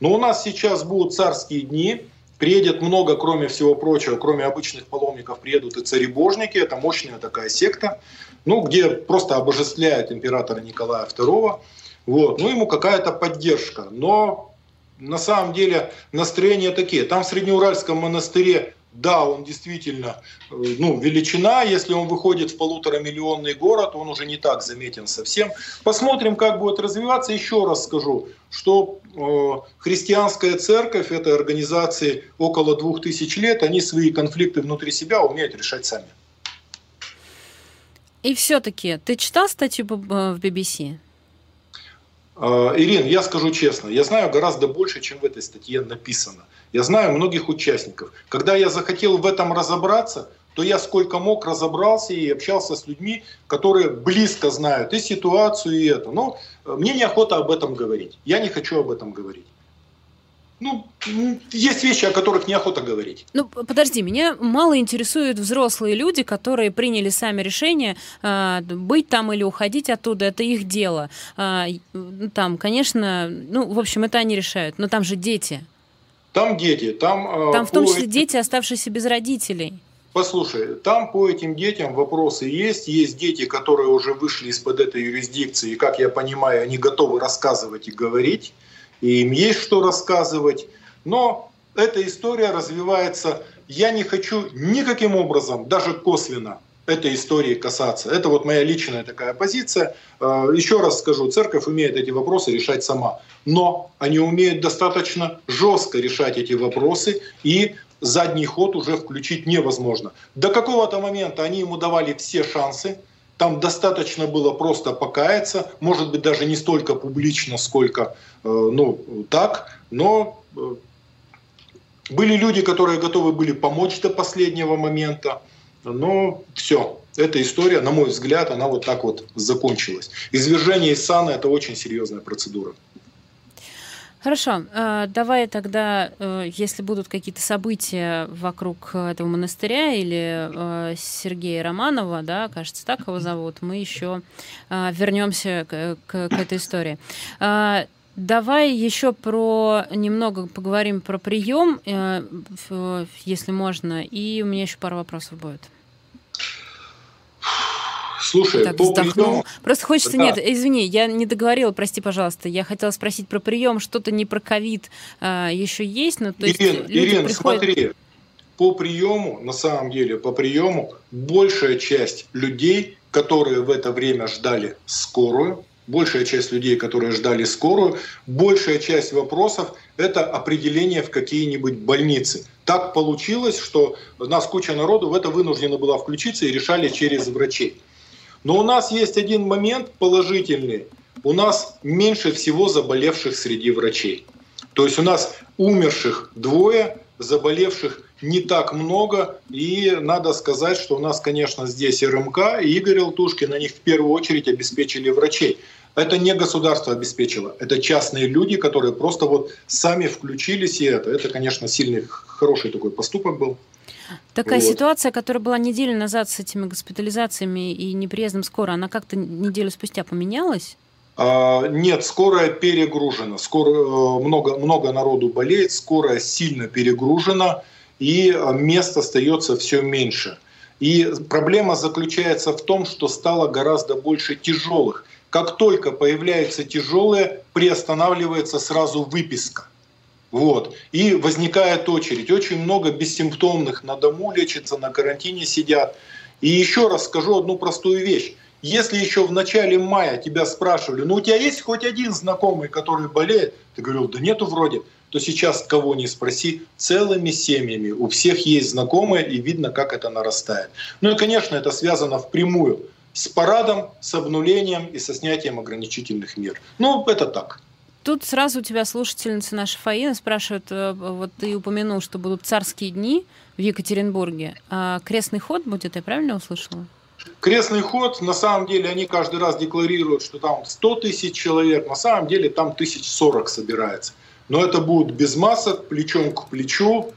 Но у нас сейчас будут царские дни, Приедет много, кроме всего прочего, кроме обычных паломников, приедут и царебожники, это мощная такая секта, ну, где просто обожествляют императора Николая II, вот, ну, ему какая-то поддержка, но на самом деле настроения такие. Там в Среднеуральском монастыре да, он действительно э, ну, величина. Если он выходит в полуторамиллионный город, он уже не так заметен совсем. Посмотрим, как будет развиваться. Еще раз скажу, что э, христианская церковь, этой организации около двух тысяч лет, они свои конфликты внутри себя умеют решать сами. И все-таки, ты читал статью в BBC? Э, Ирин, я скажу честно, я знаю гораздо больше, чем в этой статье написано. Я знаю многих участников. Когда я захотел в этом разобраться, то я сколько мог разобрался и общался с людьми, которые близко знают и ситуацию, и это. Но э, мне неохота об этом говорить. Я не хочу об этом говорить. Ну, есть вещи, о которых неохота говорить. Ну, подожди, меня мало интересуют взрослые люди, которые приняли сами решение э, быть там или уходить оттуда. Это их дело. Э, там, конечно, ну, в общем, это они решают. Но там же дети. Там дети, там... Там в том числе дети, оставшиеся без родителей. Послушай, там по этим детям вопросы есть. Есть дети, которые уже вышли из-под этой юрисдикции, и, как я понимаю, они готовы рассказывать и говорить и им есть что рассказывать. Но эта история развивается. Я не хочу никаким образом, даже косвенно, этой истории касаться. Это вот моя личная такая позиция. Э, еще раз скажу, церковь умеет эти вопросы решать сама. Но они умеют достаточно жестко решать эти вопросы, и задний ход уже включить невозможно. До какого-то момента они ему давали все шансы, там достаточно было просто покаяться, может быть, даже не столько публично, сколько э, ну, так, но э, были люди, которые готовы были помочь до последнего момента, но все, эта история, на мой взгляд, она вот так вот закончилась. Извержение из сана – это очень серьезная процедура. Хорошо, э, давай тогда, э, если будут какие-то события вокруг этого монастыря или э, Сергея Романова, да, кажется, так его зовут, мы еще вернемся к, к, этой истории. Давай еще про немного поговорим про прием, если можно, и у меня еще пару вопросов будет. Слушай, так по вздохнул. Приему... Просто хочется, да. нет, извини, я не договорила, прости, пожалуйста. Я хотела спросить про прием, что-то не про ковид а, еще есть, но то Ирин, есть Ирин, приходят... смотри, по приему, на самом деле, по приему большая часть людей, которые в это время ждали скорую, большая часть людей, которые ждали скорую, большая часть вопросов – это определение в какие-нибудь больницы. Так получилось, что нас куча народу в это вынуждена была включиться и решали через врачей. Но у нас есть один момент положительный. У нас меньше всего заболевших среди врачей. То есть у нас умерших двое, заболевших не так много. И надо сказать, что у нас, конечно, здесь РМК и Игорь Алтушкин, них в первую очередь обеспечили врачей. Это не государство обеспечило, это частные люди, которые просто вот сами включились, и это, это конечно, сильный, хороший такой поступок был. Такая вот. ситуация, которая была неделю назад с этими госпитализациями и неприездом скоро, она как-то неделю спустя поменялась? А, нет, скорая перегружена. Скоро, э, много, много народу болеет, скорая сильно перегружена, и э, мест остается все меньше. И проблема заключается в том, что стало гораздо больше тяжелых. Как только появляется тяжелое, приостанавливается сразу выписка. Вот. И возникает очередь. Очень много бессимптомных на дому лечатся, на карантине сидят. И еще раз скажу одну простую вещь. Если еще в начале мая тебя спрашивали, ну у тебя есть хоть один знакомый, который болеет, ты говорил, да нету вроде, то сейчас кого не спроси, целыми семьями у всех есть знакомые, и видно, как это нарастает. Ну и, конечно, это связано впрямую с парадом, с обнулением и со снятием ограничительных мер. Ну, это так. Тут сразу у тебя слушательница наша Фаина спрашивает, э, вот ты упомянул, что будут царские дни в Екатеринбурге. А крестный ход будет, я правильно услышала? Крестный ход, на самом деле, они каждый раз декларируют, что там 100 тысяч человек, на самом деле там тысяч сорок собирается. Но это будут без масок, плечом к плечу,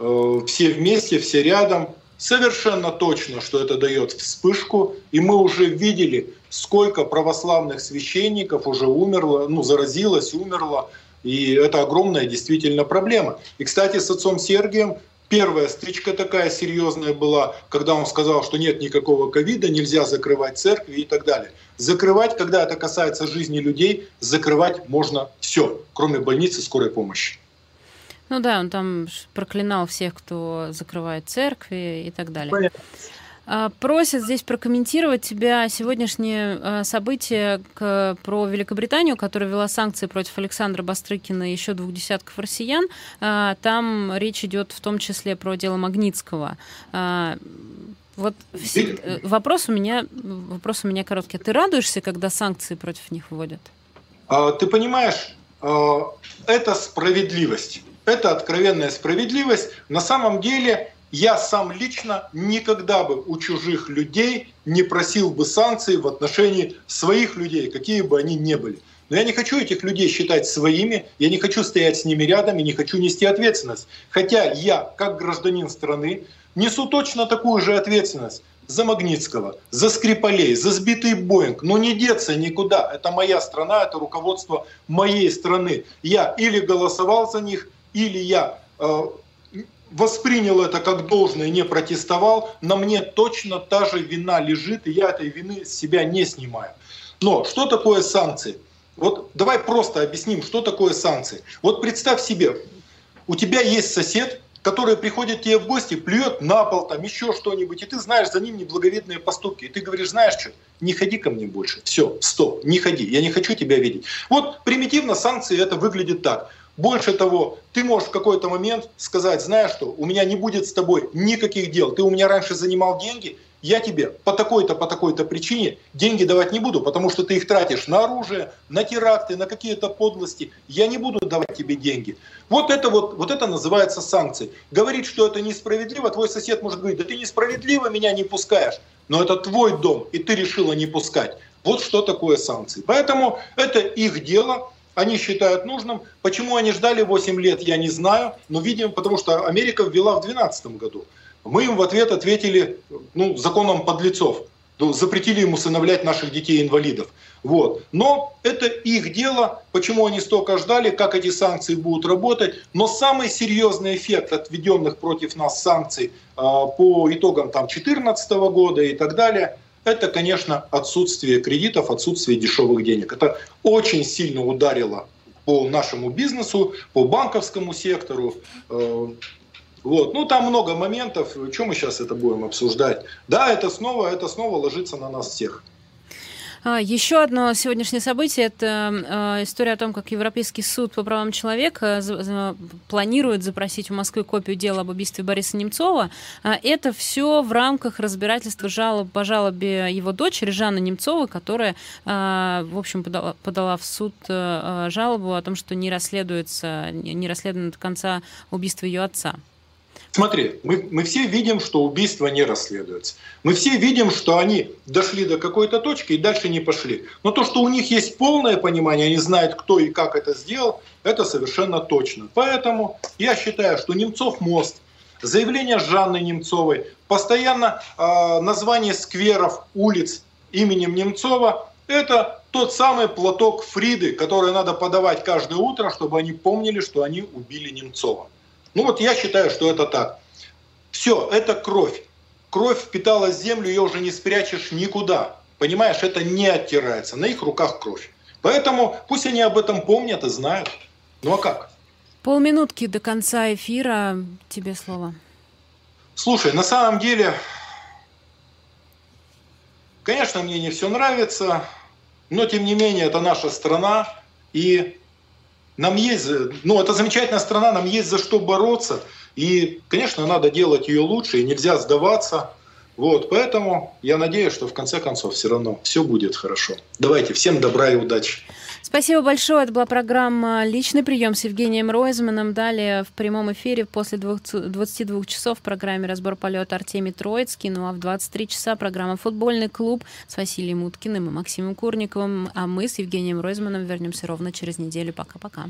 э, все вместе, все рядом. Совершенно точно, что это дает вспышку. И мы уже видели, сколько православных священников уже умерло, ну, заразилось, умерло И это огромная действительно проблема. И, кстати, с отцом Сергием Первая стычка такая серьезная была, когда он сказал, что нет никакого ковида, нельзя закрывать церкви и так далее. Закрывать, когда это касается жизни людей, закрывать можно все, кроме больницы скорой помощи. Ну да, он там проклинал всех, кто закрывает церкви и так далее. Понятно. А, просят здесь прокомментировать тебя сегодняшнее а, событие к, про Великобританию, которая ввела санкции против Александра Бастрыкина и еще двух десятков россиян. А, там речь идет в том числе про дело Магнитского. Вот все, вопрос у меня вопрос у меня короткий. Ты радуешься, когда санкции против них вводят? Ты понимаешь, это справедливость. Это откровенная справедливость. На самом деле я сам лично никогда бы у чужих людей не просил бы санкций в отношении своих людей, какие бы они ни были. Но я не хочу этих людей считать своими, я не хочу стоять с ними рядом и не хочу нести ответственность. Хотя я, как гражданин страны, несу точно такую же ответственность за Магнитского, за Скрипалей, за сбитый Боинг. Но не деться никуда. Это моя страна, это руководство моей страны. Я или голосовал за них, или я э, воспринял это как должное, не протестовал, на мне точно та же вина лежит, и я этой вины с себя не снимаю. Но что такое санкции? Вот давай просто объясним, что такое санкции. Вот представь себе, у тебя есть сосед, который приходит тебе в гости, плюет на пол, там еще что-нибудь, и ты знаешь за ним неблаговидные поступки. И ты говоришь, знаешь что, не ходи ко мне больше. Все, стоп, не ходи, я не хочу тебя видеть. Вот примитивно санкции это выглядит так. Больше того, ты можешь в какой-то момент сказать, знаешь что, у меня не будет с тобой никаких дел, ты у меня раньше занимал деньги, я тебе по такой-то, по такой-то причине деньги давать не буду, потому что ты их тратишь на оружие, на теракты, на какие-то подлости. Я не буду давать тебе деньги. Вот это вот, вот это называется санкции. Говорить, что это несправедливо, твой сосед может говорить, да ты несправедливо меня не пускаешь, но это твой дом, и ты решила не пускать. Вот что такое санкции. Поэтому это их дело, они считают нужным. Почему они ждали 8 лет, я не знаю. Но, видимо, потому что Америка ввела в 2012 году. Мы им в ответ ответили ну, законом подлецов. Запретили ему усыновлять наших детей-инвалидов. Вот. Но это их дело, почему они столько ждали, как эти санкции будут работать. Но самый серьезный эффект от введенных против нас санкций э, по итогам 2014 года и так далее – это, конечно, отсутствие кредитов, отсутствие дешевых денег. Это очень сильно ударило по нашему бизнесу, по банковскому сектору. Э, вот. Ну, там много моментов. Чем мы сейчас это будем обсуждать? Да, это снова, это снова ложится на нас всех. А, Еще одно сегодняшнее событие – это а, история о том, как Европейский суд по правам человека планирует запросить у Москвы копию дела об убийстве Бориса Немцова. А, это все в рамках разбирательства жалоб по жалобе его дочери Жанны Немцовой, которая, в общем, подала, подала в суд жалобу о том, что не расследуется, не расследовано до конца убийство ее отца. Смотри, мы, мы все видим, что убийства не расследуются. Мы все видим, что они дошли до какой-то точки и дальше не пошли. Но то, что у них есть полное понимание, они знают, кто и как это сделал, это совершенно точно. Поэтому я считаю, что Немцов мост, заявление Жанны Немцовой, постоянно э, название скверов, улиц именем Немцова, это тот самый платок Фриды, который надо подавать каждое утро, чтобы они помнили, что они убили Немцова. Ну вот я считаю, что это так. Все, это кровь. Кровь впитала землю, ее уже не спрячешь никуда. Понимаешь, это не оттирается. На их руках кровь. Поэтому пусть они об этом помнят и знают. Ну а как? Полминутки до конца эфира. Тебе слово. Слушай, на самом деле, конечно, мне не все нравится, но тем не менее это наша страна, и нам есть, ну, это замечательная страна, нам есть за что бороться. И, конечно, надо делать ее лучше, и нельзя сдаваться. Вот, поэтому я надеюсь, что в конце концов все равно все будет хорошо. Давайте, всем добра и удачи. Спасибо большое. Это была программа «Личный прием» с Евгением Ройзманом. Далее в прямом эфире после 22 часов в программе «Разбор полета» Артемий Троицкий. Ну а в 23 часа программа «Футбольный клуб» с Василием Уткиным и Максимом Курниковым. А мы с Евгением Ройзманом вернемся ровно через неделю. Пока-пока.